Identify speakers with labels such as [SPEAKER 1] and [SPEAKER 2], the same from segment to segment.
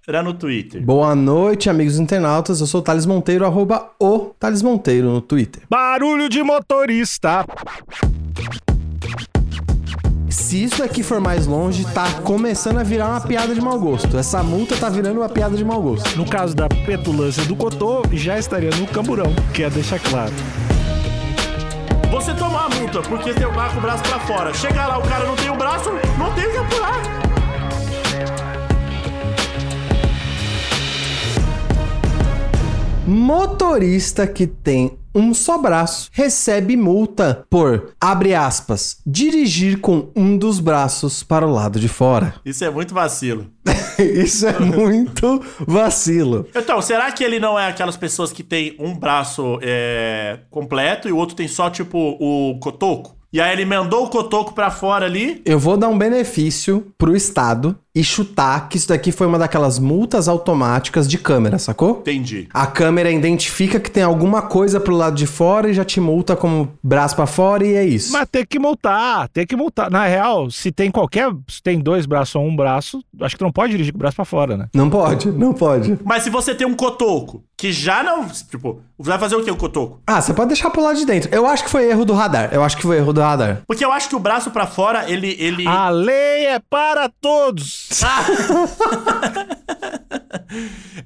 [SPEAKER 1] Cotoseira no Twitter.
[SPEAKER 2] Boa noite, amigos internautas. Eu sou o Thales Monteiro, arroba o Thales Monteiro no Twitter.
[SPEAKER 3] Barulho de motorista.
[SPEAKER 2] Se isso aqui for mais longe, tá começando a virar uma piada de mau gosto. Essa multa tá virando uma piada de mau gosto.
[SPEAKER 3] No caso da petulância do Cotô, já estaria no camburão, quer deixar claro.
[SPEAKER 1] Você toma a multa porque tem o carro com o braço pra fora. Chega lá, o cara não tem o braço, não tem o que apurar.
[SPEAKER 2] Motorista que tem um só braço recebe multa por, abre aspas, dirigir com um dos braços para o lado de fora.
[SPEAKER 1] Isso é muito vacilo.
[SPEAKER 2] Isso é muito vacilo.
[SPEAKER 1] Então, será que ele não é aquelas pessoas que tem um braço é, completo e o outro tem só, tipo, o cotoco? E aí ele emendou o cotoco pra fora ali.
[SPEAKER 2] Eu vou dar um benefício pro Estado e chutar que isso daqui foi uma daquelas multas automáticas de câmera, sacou?
[SPEAKER 1] Entendi.
[SPEAKER 2] A câmera identifica que tem alguma coisa pro lado de fora e já te multa como braço pra fora e é isso.
[SPEAKER 3] Mas tem que multar, tem que multar. Na real, se tem qualquer. Se tem dois braços ou um braço, acho que não pode dirigir com o braço pra fora, né?
[SPEAKER 2] Não pode, não pode.
[SPEAKER 1] Mas se você tem um cotoco, que já não. Tipo, vai fazer o que o cotoco?
[SPEAKER 2] Ah, você pode deixar pro lado de dentro. Eu acho que foi erro do radar. Eu acho que foi erro do radar.
[SPEAKER 1] Porque eu acho que o braço pra fora, ele. ele...
[SPEAKER 3] A lei é para todos!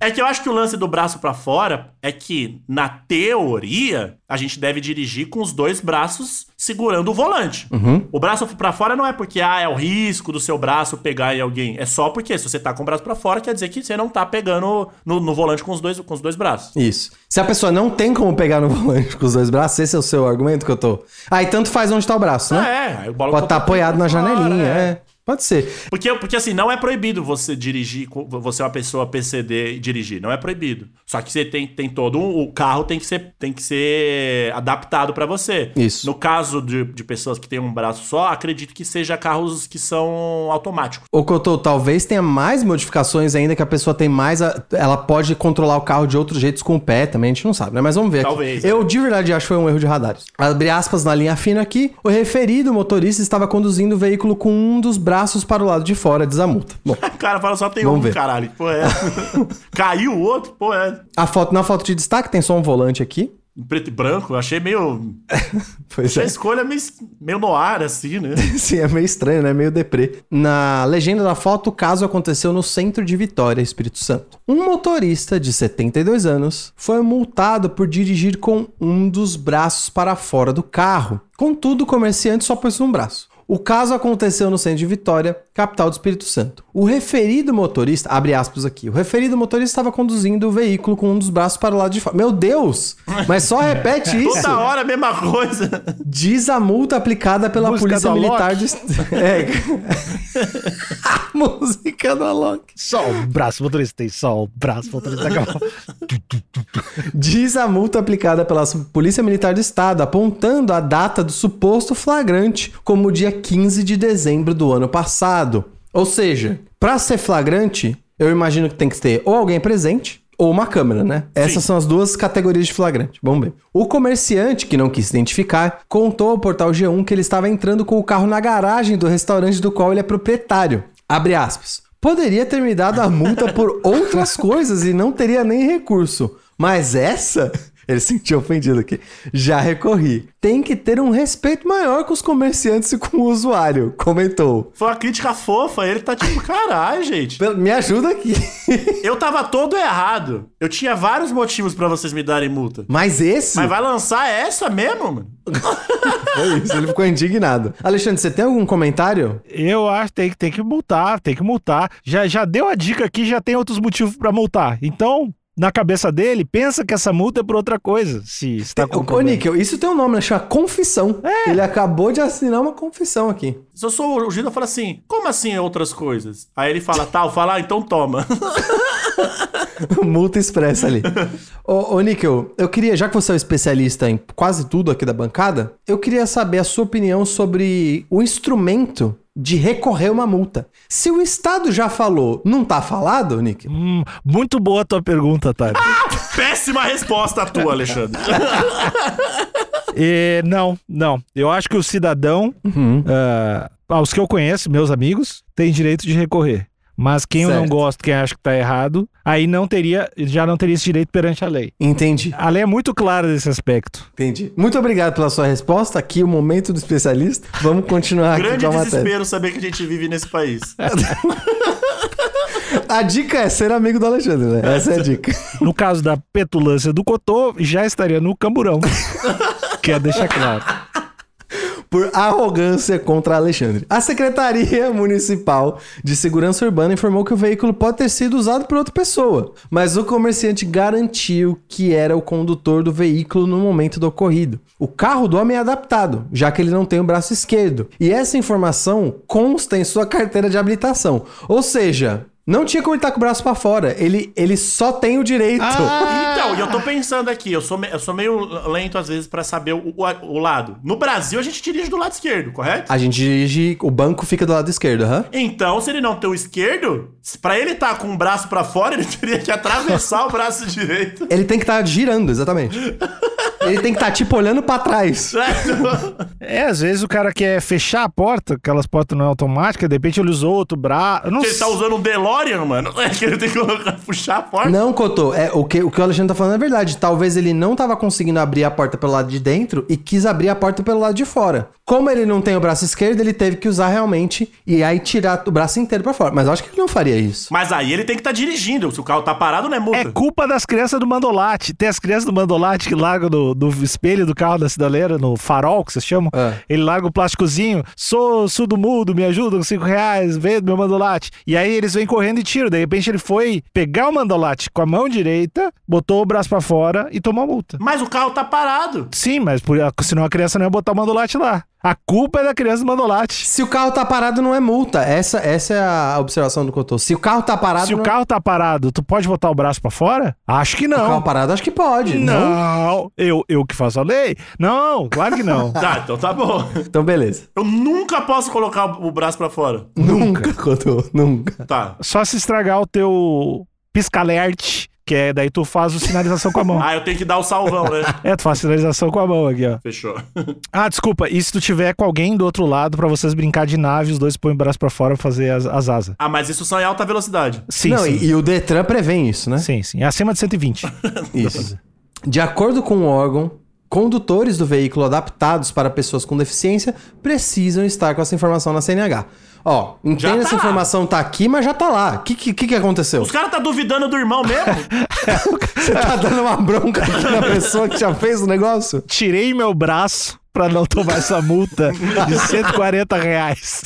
[SPEAKER 1] é que eu acho que o lance do braço pra fora é que, na teoria, a gente deve dirigir com os dois braços segurando o volante.
[SPEAKER 2] Uhum.
[SPEAKER 1] O braço pra fora não é porque ah, é o risco do seu braço pegar em alguém. É só porque se você tá com o braço pra fora, quer dizer que você não tá pegando no, no volante com os, dois, com os dois braços.
[SPEAKER 2] Isso. Se a pessoa não tem como pegar no volante com os dois braços, esse é o seu argumento que eu tô. Aí tanto faz onde tá o braço, né?
[SPEAKER 1] É, o bola
[SPEAKER 2] Pode estar tá apoiado na janelinha,
[SPEAKER 1] fora,
[SPEAKER 2] é. Pode ser.
[SPEAKER 1] Porque, porque assim, não é proibido você dirigir, você é uma pessoa PCD e dirigir. Não é proibido. Só que você tem, tem todo um. O carro tem que ser, tem que ser adaptado para você.
[SPEAKER 2] Isso.
[SPEAKER 1] No caso de, de pessoas que têm um braço só, acredito que seja carros que são automáticos.
[SPEAKER 2] Ô, Cotô, talvez tenha mais modificações ainda que a pessoa tem mais. A, ela pode controlar o carro de outros jeitos com o pé também, a gente não sabe, né? Mas vamos ver.
[SPEAKER 1] Talvez.
[SPEAKER 2] Aqui. Eu de verdade acho que foi um erro de radares. Abre aspas na linha fina aqui. O referido motorista estava conduzindo o veículo com um dos braços braços para o lado de fora, diz a multa. Bom,
[SPEAKER 1] cara fala só tem um,
[SPEAKER 2] ver.
[SPEAKER 1] caralho. Pô, é. Caiu o outro, pô, é.
[SPEAKER 2] a foto, na foto de destaque tem só um volante aqui.
[SPEAKER 1] Em preto e branco, eu achei meio.
[SPEAKER 2] Pois
[SPEAKER 1] Achei a
[SPEAKER 2] é.
[SPEAKER 1] escolha meio, meio no ar, assim, né?
[SPEAKER 2] Sim, é meio estranho, né? Meio deprê. Na legenda da foto, o caso aconteceu no centro de Vitória, Espírito Santo. Um motorista de 72 anos foi multado por dirigir com um dos braços para fora do carro. Contudo, o comerciante só pôs um braço. O caso aconteceu no centro de Vitória, capital do Espírito Santo. O referido motorista, abre aspas aqui, o referido motorista estava conduzindo o veículo com um dos braços para o lado de fora. Meu Deus! Mas só repete isso.
[SPEAKER 1] Toda hora a mesma coisa.
[SPEAKER 2] Diz a multa aplicada pela
[SPEAKER 3] Música
[SPEAKER 2] Polícia Militar de. É. a música do Alok.
[SPEAKER 3] Só o braço motorista tem só o braço motorista.
[SPEAKER 2] Diz a multa aplicada pela Polícia Militar do Estado, apontando a data do suposto flagrante como o dia 15 de dezembro do ano passado. Ou seja, para ser flagrante, eu imagino que tem que ter ou alguém presente ou uma câmera, né? Essas
[SPEAKER 1] Sim.
[SPEAKER 2] são as duas categorias de flagrante. Vamos ver. O comerciante, que não quis se identificar, contou ao portal G1 que ele estava entrando com o carro na garagem do restaurante do qual ele é proprietário. Abre aspas. Poderia ter me dado a multa por outras coisas e não teria nem recurso. Mas essa Ele se sentiu ofendido aqui. Já recorri. Tem que ter um respeito maior com os comerciantes e com o usuário, comentou.
[SPEAKER 1] Foi uma crítica fofa, ele tá tipo, caralho, gente.
[SPEAKER 2] Me ajuda aqui.
[SPEAKER 1] Eu tava todo errado. Eu tinha vários motivos pra vocês me darem multa.
[SPEAKER 2] Mas esse?
[SPEAKER 1] Mas vai lançar essa mesmo, mano?
[SPEAKER 2] Foi isso, ele ficou indignado. Alexandre, você tem algum comentário?
[SPEAKER 3] Eu acho que tem, que- tem que multar, tem que multar. Já, já deu a dica aqui, já tem outros motivos pra multar. Então, na cabeça dele, pensa que essa multa é por outra coisa. Se está com
[SPEAKER 2] Ô. Níquel, isso tem um nome, né? Chama confissão. Ele acabou de assinar uma confissão aqui.
[SPEAKER 1] Se eu sou o Gino, eu falo assim, como assim outras coisas? Aí ele fala, tal, fala, ah, então toma.
[SPEAKER 2] Multa expressa ali. ô, ô, Níquel, eu queria, já que você é um especialista em quase tudo aqui da bancada, eu queria saber a sua opinião sobre o instrumento de recorrer uma multa. Se o Estado já falou, não tá falado, Níquel?
[SPEAKER 3] Hum, muito boa a tua pergunta, Tati.
[SPEAKER 1] Péssima resposta tua, Alexandre.
[SPEAKER 3] E, não, não. Eu acho que o cidadão, ah, aos que eu conheço, meus amigos, tem direito de recorrer. Mas quem eu não
[SPEAKER 2] Certo.
[SPEAKER 3] gosto, quem acha que tá errado, aí não teria, já não teria esse direito perante a lei.
[SPEAKER 2] Entendi,
[SPEAKER 3] A lei é muito clara nesse aspecto.
[SPEAKER 2] entendi. Muito obrigado pela sua resposta. Aqui o momento do especialista. Vamos continuar aqui
[SPEAKER 1] Grande
[SPEAKER 2] com a matéria.
[SPEAKER 1] desespero saber que a gente vive nesse país.
[SPEAKER 2] A dica é ser amigo do Alexandre, né? Essa é a dica.
[SPEAKER 3] No caso da petulância do Cotô, já estaria no camburão. Quer deixar claro.
[SPEAKER 2] Por arrogância contra Alexandre. A Secretaria Municipal de Segurança Urbana informou que o veículo pode ter sido usado por outra pessoa, mas o comerciante garantiu que era o condutor do veículo no momento do ocorrido. O carro do homem é adaptado, já que ele não tem o braço esquerdo, e essa informação consta em sua carteira de habilitação. Ou seja, não tinha como ele estar com o braço pra fora, ele, ele só tem o direito.
[SPEAKER 1] Então, e eu tô pensando aqui, eu sou, me- eu sou meio lento às vezes pra saber o, o- o lado. No Brasil, a gente dirige do lado esquerdo, correto?
[SPEAKER 2] A gente dirige, o banco fica do lado esquerdo, aham.
[SPEAKER 1] Então, se ele não tem o esquerdo, se- pra ele estar com o braço pra fora, ele teria que atravessar o braço direito.
[SPEAKER 2] Ele tem que estar girando, exatamente. Ele tem que estar, tipo, olhando pra trás.
[SPEAKER 3] É, às vezes o cara quer fechar a porta, aquelas portas não é automáticas, de repente ele usou outro braço. Não
[SPEAKER 1] ele tá usando um DeLorean, mano. É que ele tem que puxar a porta.
[SPEAKER 2] Não, Cotô, é, o, que, o que o Alexandre tá falando é verdade. Talvez ele não tava conseguindo abrir a porta pelo lado de dentro e quis abrir a porta pelo lado de fora. Como ele não tem o braço esquerdo, ele teve que usar realmente e aí tirar o braço inteiro pra fora. Mas eu acho que ele não faria isso.
[SPEAKER 1] Mas aí ele tem que estar dirigindo. Se o carro tá parado, não é multa.
[SPEAKER 3] É culpa das crianças do Mandolate. Tem as crianças do Mandolate que largam do, do espelho do carro da cidaleira, no farol, que vocês chamam.
[SPEAKER 2] É.
[SPEAKER 3] Ele larga o plásticozinho. Sou surdo mudo, me ajuda com cinco reais, vendo meu Mandolate. E aí eles vêm correndo e tiram. De repente ele foi pegar o Mandolate com a mão direita, botou o braço pra fora e tomou a multa.
[SPEAKER 1] Mas o carro tá parado.
[SPEAKER 3] Sim, mas por, senão a criança não ia botar o Mandolate lá. A culpa é da criança do Mandolate.
[SPEAKER 2] Se o carro tá parado, não é multa. Essa, essa é a observação do Cotô. Se o carro tá parado.
[SPEAKER 3] Se o
[SPEAKER 2] não...
[SPEAKER 3] carro tá parado, tu pode botar o braço pra fora? Acho que
[SPEAKER 2] O
[SPEAKER 3] não.
[SPEAKER 2] carro parado, acho que pode. Não.
[SPEAKER 3] Não, eu, eu que faço a lei? Não, claro que não.
[SPEAKER 1] Tá, então tá bom.
[SPEAKER 2] Então, beleza.
[SPEAKER 1] Eu nunca posso colocar o braço pra fora.
[SPEAKER 2] Nunca, Cotô. Nunca.
[SPEAKER 1] Tá.
[SPEAKER 3] Só se estragar o teu pisca-alerte, que é daí tu faz o sinalização com a mão.
[SPEAKER 1] Ah, eu tenho que dar o salvão, né?
[SPEAKER 3] É, tu faz sinalização com a mão aqui, ó.
[SPEAKER 1] Fechou.
[SPEAKER 3] Ah, desculpa, e se tu tiver com alguém do outro lado pra vocês brincar de nave, os dois põem o braço pra fora pra fazer as, as asas.
[SPEAKER 1] Ah, mas isso só em alta velocidade.
[SPEAKER 3] Sim,
[SPEAKER 2] não,
[SPEAKER 3] sim.
[SPEAKER 2] E, e o Detran prevê isso, né?
[SPEAKER 3] Sim, sim. É acima de 120.
[SPEAKER 2] Isso. De acordo com o órgão, condutores do veículo adaptados para pessoas com deficiência precisam estar com essa informação na CNH. Ó, entenda
[SPEAKER 1] tá
[SPEAKER 2] essa
[SPEAKER 1] lá.
[SPEAKER 2] informação tá aqui, mas já tá lá. O que, que, que que aconteceu?
[SPEAKER 1] Os caras tá duvidando do irmão mesmo?
[SPEAKER 2] Você tá dando uma bronca aqui na pessoa que já fez o negócio?
[SPEAKER 3] Tirei meu braço pra não tomar essa multa de 140 reais.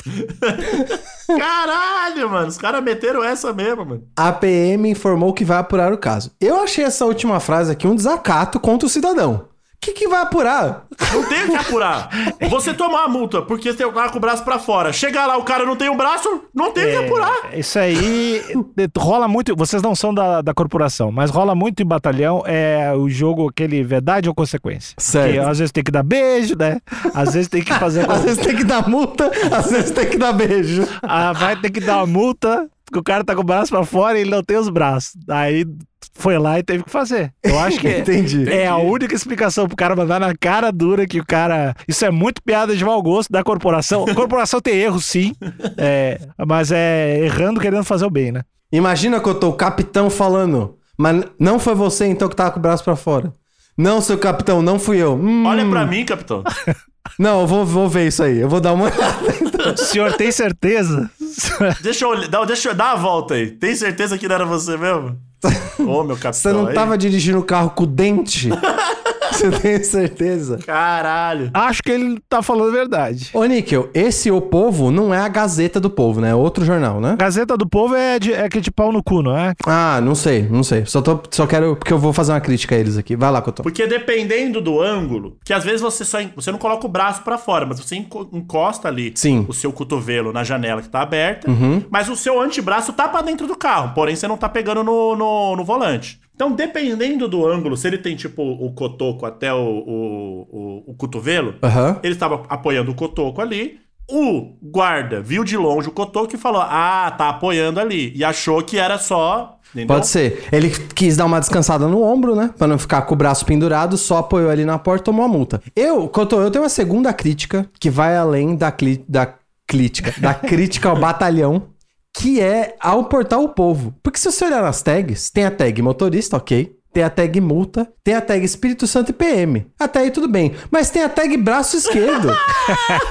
[SPEAKER 1] Caralho, mano. Os caras meteram essa mesmo, mano.
[SPEAKER 2] A PM informou que vai apurar o caso. Eu achei essa última frase aqui um desacato contra o cidadão. O que, que vai apurar?
[SPEAKER 1] Não tem o que apurar. Você tomar a multa porque você tem o carro com o braço pra fora. Chegar lá, o cara não tem um braço, não tem o que apurar.
[SPEAKER 3] Isso aí rola muito. Vocês não são da, da corporação, mas rola muito em batalhão. É o jogo aquele verdade ou consequência.
[SPEAKER 2] Certo.
[SPEAKER 3] Que às vezes tem que dar beijo, né? Às vezes tem que fazer.
[SPEAKER 2] Às vezes tem que dar multa, às vezes tem que dar beijo.
[SPEAKER 3] Ah, vai ter que dar uma multa, porque o cara tá com o braço pra fora e ele não tem os braços. Aí foi lá e teve que fazer. Eu acho que
[SPEAKER 2] Entendi.
[SPEAKER 3] é a única explicação pro cara mandar na cara dura que o cara. Isso é muito piada de mau gosto da corporação. A corporação tem erro, sim. É, mas é errando querendo fazer o bem, né?
[SPEAKER 2] Imagina que eu tô o capitão falando, mas não foi você então que tava com o braço pra fora. Não, seu capitão, não fui eu. Hum,
[SPEAKER 1] Olha pra mim, capitão.
[SPEAKER 2] Não, eu vou, vou ver isso aí. Eu vou dar uma olhada.
[SPEAKER 3] O senhor tem certeza?
[SPEAKER 1] Deixa eu, dá- deixa eu dar a volta aí. Tem certeza que não era você mesmo? Ô, meu capitão.
[SPEAKER 2] Você não
[SPEAKER 1] aí.
[SPEAKER 2] tava dirigindo o carro com o dente? Você tem certeza?
[SPEAKER 1] Caralho.
[SPEAKER 3] Acho que ele tá falando a verdade.
[SPEAKER 2] Ô, Níquel, esse O Povo não é a Gazeta do Povo, né? É outro jornal, né?
[SPEAKER 3] Gazeta do Povo é de, é que de pau no cu, não é?
[SPEAKER 2] Ah, não sei, não sei. Só, tô, só quero. Porque eu vou fazer uma crítica a eles aqui. Vai lá, Cotô.
[SPEAKER 1] Porque dependendo do ângulo, que às vezes você só você não coloca o braço pra fora, mas você enco- encosta ali
[SPEAKER 2] Sim.
[SPEAKER 1] o seu cotovelo na janela que tá aberta, mas o seu antebraço tá pra dentro do carro, porém você não tá pegando no, no, no volante. Então, dependendo do ângulo, se ele tem tipo o cotoco até o, o, o, o cotovelo,
[SPEAKER 2] Aham.
[SPEAKER 1] ele estava apoiando o cotoco ali. O guarda viu de longe o cotoco e falou: Ah, tá apoiando ali. E achou que era só. Entendeu?
[SPEAKER 2] Pode ser. Ele quis dar uma descansada no ombro, né? Pra não ficar com o braço pendurado, só apoiou ali na porta e tomou a multa. Eu, Cotô, eu tenho uma segunda crítica que vai além da, cli da crítica, da crítica ao batalhão, que é ao portar o povo. Porque se você olhar nas tags, tem a tag motorista, ok. Tem a tag multa, tem a tag Espírito Santo e PM. Até aí tudo bem. Mas tem a tag braço esquerdo.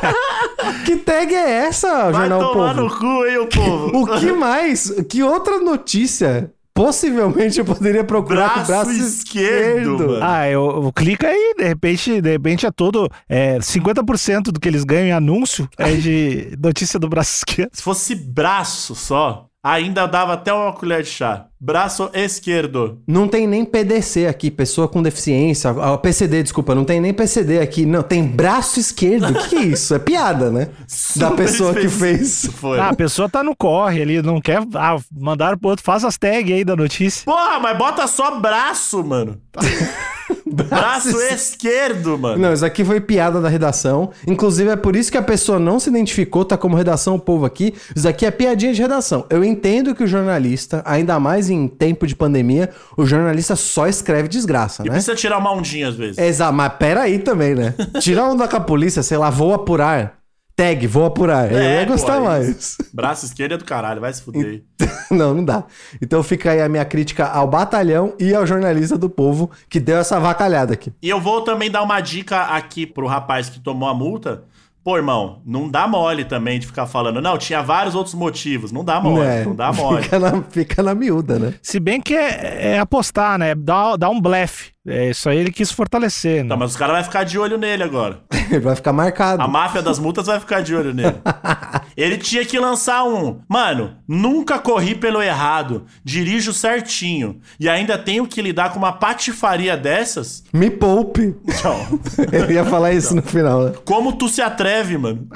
[SPEAKER 2] que tag é essa,
[SPEAKER 1] Vai
[SPEAKER 2] Jornal
[SPEAKER 1] tomar
[SPEAKER 2] Povo?
[SPEAKER 1] no cu, hein, o povo.
[SPEAKER 2] O que mais? Que outra notícia possivelmente eu poderia procurar com o
[SPEAKER 1] Braço
[SPEAKER 2] braço
[SPEAKER 1] esquerdo,
[SPEAKER 2] esquerdo?
[SPEAKER 3] Ah, eu, eu clica aí, de repente, de repente é todo. É, 50% do que eles ganham em anúncio é de notícia do braço esquerdo.
[SPEAKER 1] Se fosse braço só, ainda dava até uma colher de chá. Braço esquerdo.
[SPEAKER 2] Não tem nem PDC aqui, pessoa com deficiência. Ah, PCD, desculpa, não tem nem PCD aqui. Não, tem braço esquerdo. O que, que é isso? É piada, né? da
[SPEAKER 1] Super
[SPEAKER 2] pessoa que fez.
[SPEAKER 1] Foi.
[SPEAKER 3] Ah, a pessoa tá no corre ali, não quer. Ah, mandaram pro outro, faz as tags aí da notícia.
[SPEAKER 1] Porra, mas bota só braço, mano. braço esquerdo, mano.
[SPEAKER 2] Não, isso aqui foi piada da redação. Inclusive, é por isso que a pessoa não se identificou, tá como redação o povo aqui. Isso aqui é piadinha de redação. Eu entendo que o jornalista, ainda mais em tempo de pandemia, o jornalista só escreve desgraça,
[SPEAKER 1] E
[SPEAKER 2] né?
[SPEAKER 1] precisa tirar uma ondinha às vezes.
[SPEAKER 2] Exato, mas pera aí também, né? Tirar onda com a polícia, sei lá, vou apurar. Tag, vou apurar. eu
[SPEAKER 1] É,
[SPEAKER 2] ia gostar
[SPEAKER 1] pô, é
[SPEAKER 2] mais.
[SPEAKER 1] Braço esquerdo é do caralho, vai se fuder.
[SPEAKER 2] não, não dá. Então fica aí a minha crítica ao batalhão e ao jornalista do povo que deu essa vacalhada aqui.
[SPEAKER 1] E eu vou também dar uma dica aqui pro rapaz que tomou a multa. Pô, irmão, não dá mole também de ficar falando. Não, tinha vários outros motivos. Não dá mole,
[SPEAKER 2] É,
[SPEAKER 1] não dá mole.
[SPEAKER 2] Fica na, fica na miúda, né?
[SPEAKER 3] Se bem que é, é apostar, né? Dá, dá um blefe. É isso aí ele quis fortalecer, né?
[SPEAKER 1] Não, mas os caras vão ficar de olho nele agora.
[SPEAKER 2] Ele vai ficar marcado.
[SPEAKER 1] A máfia das multas vai ficar de olho nele. Ele tinha que lançar um. Mano, nunca corri pelo errado. Dirijo certinho. E ainda tenho que lidar com uma patifaria dessas?
[SPEAKER 2] Me poupe.
[SPEAKER 1] Não.
[SPEAKER 2] Eu ia falar isso no final, né?
[SPEAKER 1] Como tu se atreve, mano?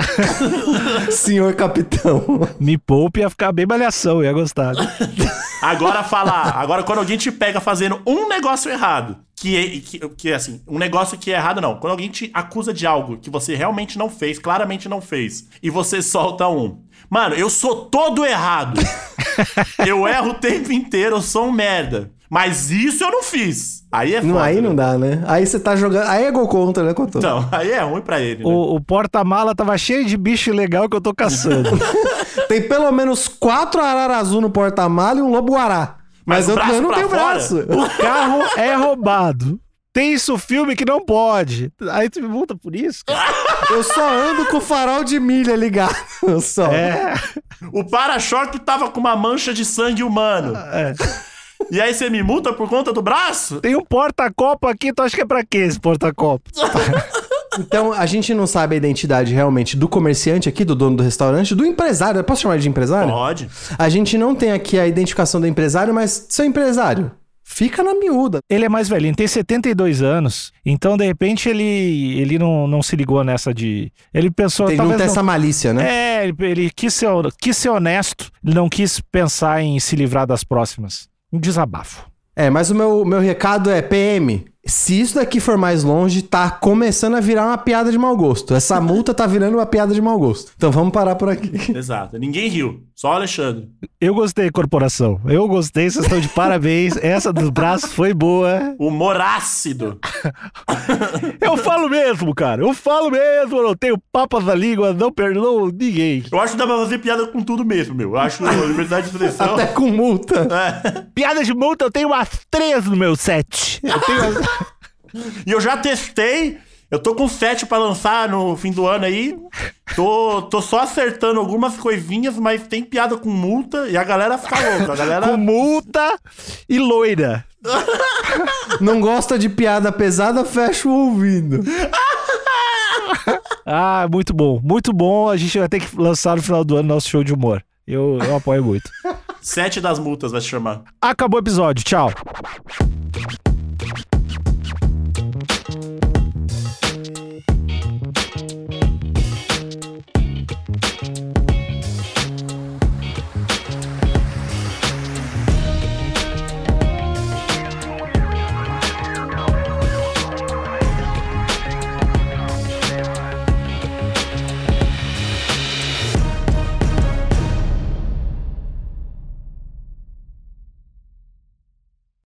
[SPEAKER 2] Senhor capitão.
[SPEAKER 3] Me poupe ia ficar bem malhação, ia gostar.
[SPEAKER 1] Agora falar. Agora, quando alguém te pega fazendo um negócio errado. Que, é- que, que é assim, um negócio que é errado, não. Quando alguém te acusa de algo que você realmente não fez, claramente não fez, e você solta um. Mano, eu sou todo errado. eu erro o tempo inteiro, eu sou um merda. Mas isso eu não fiz. Aí é foda.
[SPEAKER 2] Não, aí
[SPEAKER 1] né?
[SPEAKER 2] não dá, né? Aí você tá jogando. Aí é gol contra, né, Couto?
[SPEAKER 1] Então, aí é ruim pra ele, né?
[SPEAKER 3] O, o porta-mala tava cheio de bicho legal que eu tô caçando.
[SPEAKER 2] Tem pelo menos quatro arara azul no porta-malha e um lobo-guará. Mas,
[SPEAKER 1] Mas
[SPEAKER 2] eu, eu não tenho
[SPEAKER 1] fora?
[SPEAKER 2] braço.
[SPEAKER 3] o carro é roubado. Tem isso filme que não pode. Aí tu me multa por isso? cara?
[SPEAKER 2] Eu só ando com o farol de milha ligado. Só.
[SPEAKER 3] É.
[SPEAKER 1] O para-choque tava com uma mancha de sangue humano.
[SPEAKER 3] é.
[SPEAKER 1] E aí você me multa por conta do braço?
[SPEAKER 3] Tem um porta-copo aqui, tu acha que é pra quê esse porta-copo?
[SPEAKER 2] Então, a gente não sabe a identidade realmente do comerciante aqui, do dono do restaurante, do empresário. Eu Posso chamar ele de empresário?
[SPEAKER 1] Pode.
[SPEAKER 2] A gente não tem aqui a identificação do empresário, mas seu empresário, fica na miúda.
[SPEAKER 3] Ele é mais velhinho, tem 72 anos. Então, de repente, ele, ele não, não se ligou nessa de. Ele pensou.
[SPEAKER 2] Ele não
[SPEAKER 3] talvez
[SPEAKER 2] tem essa malícia, né?
[SPEAKER 3] É, ele, ele quis, ser, quis ser honesto, ele não quis pensar em se livrar das próximas. Um desabafo.
[SPEAKER 2] É, mas o meu, meu recado é, PM, se isso daqui for mais longe, tá começando a virar uma piada de mau gosto. Essa multa tá virando uma piada de mau gosto. Então vamos parar por aqui.
[SPEAKER 1] Exato. Ninguém riu. Só o Alexandre.
[SPEAKER 3] Eu gostei, corporação. Eu gostei, vocês estão de parabéns. Essa dos braços foi boa.
[SPEAKER 1] Humor ácido.
[SPEAKER 3] Eu falo mesmo, cara. Eu falo mesmo. Eu não tenho papas na língua, não perdoo ninguém.
[SPEAKER 1] Eu acho que dá pra fazer piada com tudo mesmo, meu. Eu acho liberdade de expressão.
[SPEAKER 2] Até com multa.
[SPEAKER 1] É.
[SPEAKER 3] Piada de multa, eu tenho umas três no meu set. Eu tenho umas...
[SPEAKER 1] E eu já testei. Eu tô com sete pra lançar no fim do ano aí. Tô, tô só acertando algumas coisinhas, mas tem piada com multa e a galera fica louca. A galera.
[SPEAKER 3] com multa e loira.
[SPEAKER 2] Não gosta de piada pesada, fecha o ouvido.
[SPEAKER 3] Ah, muito bom. Muito bom. A gente vai ter que lançar no final do ano nosso show de humor. Eu, eu apoio muito.
[SPEAKER 1] Sete das multas vai se chamar.
[SPEAKER 3] Acabou o episódio. Tchau.